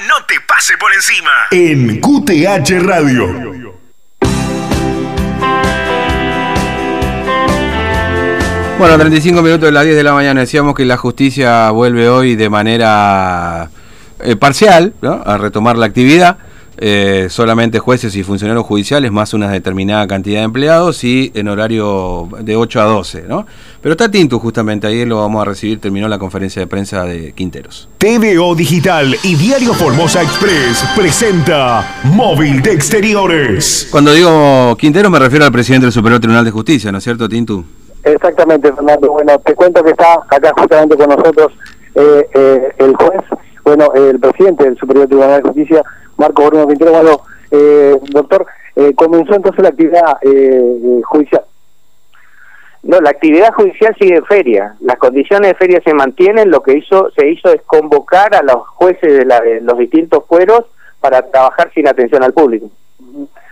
no te pase por encima. En QTH Radio. Bueno, 35 minutos de las 10 de la mañana. Decíamos que la justicia vuelve hoy de manera eh, parcial ¿no? a retomar la actividad. Eh, solamente jueces y funcionarios judiciales, más una determinada cantidad de empleados y en horario de 8 a 12. ¿no? Pero está Tinto justamente, ahí lo vamos a recibir, terminó la conferencia de prensa de Quinteros. TVO Digital y Diario Formosa Express presenta Móvil de Exteriores. Cuando digo Quinteros me refiero al presidente del Superior Tribunal de Justicia, ¿no es cierto, Tinto? Exactamente, Fernando. Bueno, te cuento que está acá justamente con nosotros eh, eh, el juez, bueno, el presidente del Superior Tribunal de Justicia, Marco Bruno Quintero. Bueno, eh, doctor, eh, comenzó entonces la actividad eh, judicial. No, la actividad judicial sigue en feria. Las condiciones de feria se mantienen. Lo que hizo se hizo es convocar a los jueces de, la, de los distintos fueros para trabajar sin atención al público.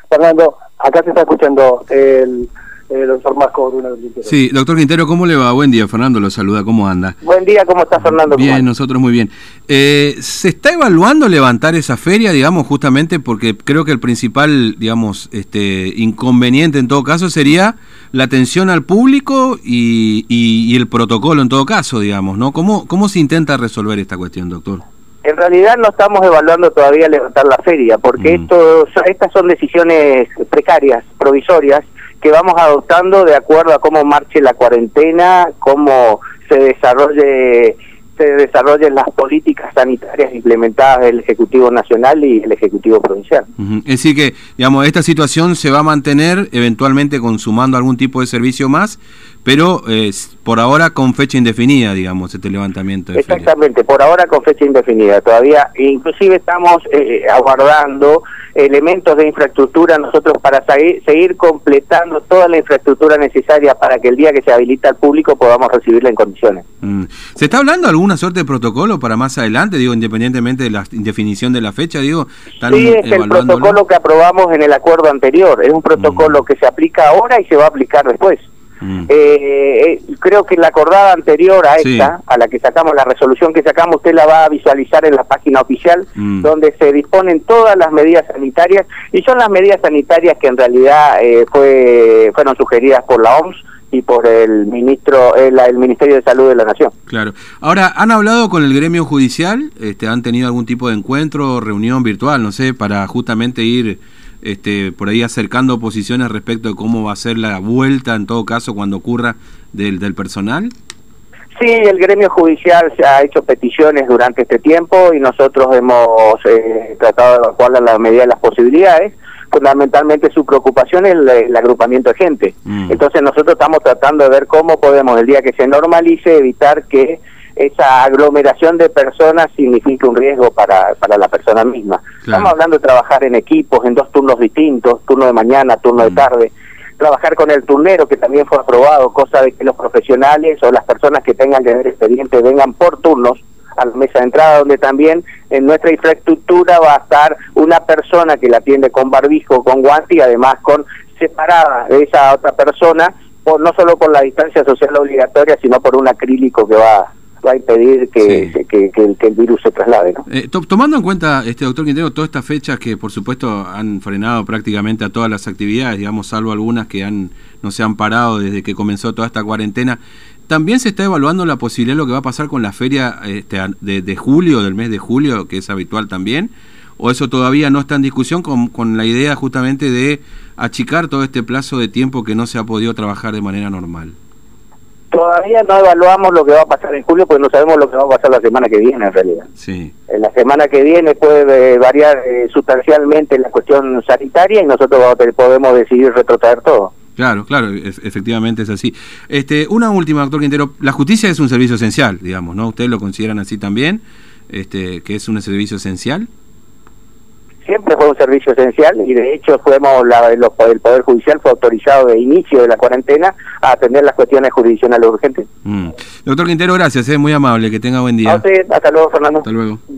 Fernando, acá se está escuchando el eh, doctor Marco Bruno Quintero. Sí, doctor Quintero, ¿cómo le va? Buen día, Fernando lo saluda, ¿cómo anda? Buen día, ¿cómo está Fernando? ¿Cómo Bien, nosotros muy bien. Eh, ¿Se está evaluando levantar esa feria, digamos, justamente porque creo que el principal, digamos, este inconveniente en todo caso sería la atención al público y, y- y el protocolo en todo caso, digamos, ¿no? ¿Cómo, ¿Cómo se intenta resolver esta cuestión, doctor? En realidad no estamos evaluando todavía levantar la feria, porque Mm. esto, estas son decisiones precarias, provisorias, que vamos adoptando de acuerdo a cómo marche la cuarentena, cómo se desarrolle se desarrollen las políticas sanitarias implementadas del Ejecutivo Nacional y el Ejecutivo Provincial. Es decir que, digamos, esta situación se va a mantener eventualmente consumando algún tipo de servicio más, pero eh, por ahora con fecha indefinida, digamos, este levantamiento de feria. Exactamente, por ahora con fecha indefinida. Todavía, inclusive estamos eh, aguardando elementos de infraestructura nosotros para seguir, completando toda la infraestructura necesaria para que el día que se habilita al público podamos recibirla en condiciones. Mm. ¿Se está hablando de alguna suerte de protocolo para más adelante, digo, independientemente de la indefinición de la fecha, digo? ¿están Sí, es el protocolo que aprobamos en el acuerdo anterior. Es un protocolo Mm. que se aplica ahora y se va a aplicar después. Mm. Eh, eh, creo que la acordada anterior a Sí. esta, a la que sacamos, la resolución que sacamos, usted la va a visualizar en la página oficial, Mm. donde se disponen todas las medidas sanitarias, y son las medidas sanitarias que en realidad eh, fue, fueron sugeridas por la OMS y por el ministro, el, el Ministerio de Salud de la Nación. Claro. Ahora, ¿han hablado con el gremio judicial? Este, ¿Han tenido algún tipo de encuentro, reunión virtual, no sé, para justamente ir este, por ahí acercando posiciones respecto de cómo va a ser la vuelta, en todo caso, cuando ocurra del, del personal? Sí, el gremio judicial se ha hecho peticiones durante este tiempo y nosotros hemos eh, tratado de evacuar a la medida de las posibilidades. Fundamentalmente su preocupación es el, el agrupamiento de gente. Mm. Entonces nosotros estamos tratando de ver cómo podemos, el día que se normalice, evitar que esa aglomeración de personas signifique un riesgo para, para la persona misma. Claro. Estamos hablando de trabajar en equipos, en dos turnos distintos, turno de mañana, turno de Mm. tarde trabajar con el turnero que también fue aprobado, cosa de que los profesionales o las personas que tengan que ver expediente vengan por turnos a la mesa de entrada, donde también en nuestra infraestructura va a estar una persona que la atiende con barbijo, con guante y además con separada de esa otra persona, por, no solo por la distancia social obligatoria, sino por un acrílico que va, va a impedir que, Sí. que, que el, que el virus se traslade. ¿no? Eh, to- tomando en cuenta, este doctor Quintero, todas estas fechas que por supuesto han frenado prácticamente a todas las actividades, digamos, salvo algunas que han no se han parado desde que comenzó toda esta cuarentena, también se está evaluando la posibilidad de lo que va a pasar con la feria este, de, de julio, del mes de julio, que es habitual también, o eso todavía no está en discusión con, con la idea justamente de achicar todo este plazo de tiempo que no se ha podido trabajar de manera normal. Todavía no evaluamos lo que va a pasar en julio, porque no sabemos lo que va a pasar la semana que viene en realidad. Sí. En la semana que viene puede eh, variar eh, sustancialmente la cuestión sanitaria y nosotros podemos decidir retrotraer todo. Claro, claro, ef- efectivamente es así. Este, una última, doctor Quintero. La justicia es un servicio esencial, digamos, ¿no? ¿Ustedes lo consideran así también? Este, que es un servicio esencial. Siempre fue un servicio esencial y de hecho fuimos la, los- el Poder Judicial fue autorizado de inicio de la cuarentena a atender las cuestiones jurisdiccionales urgentes. Mm. Doctor Quintero, gracias, es muy amable, que tenga buen A día. usted, hasta luego Fernando. Hasta luego.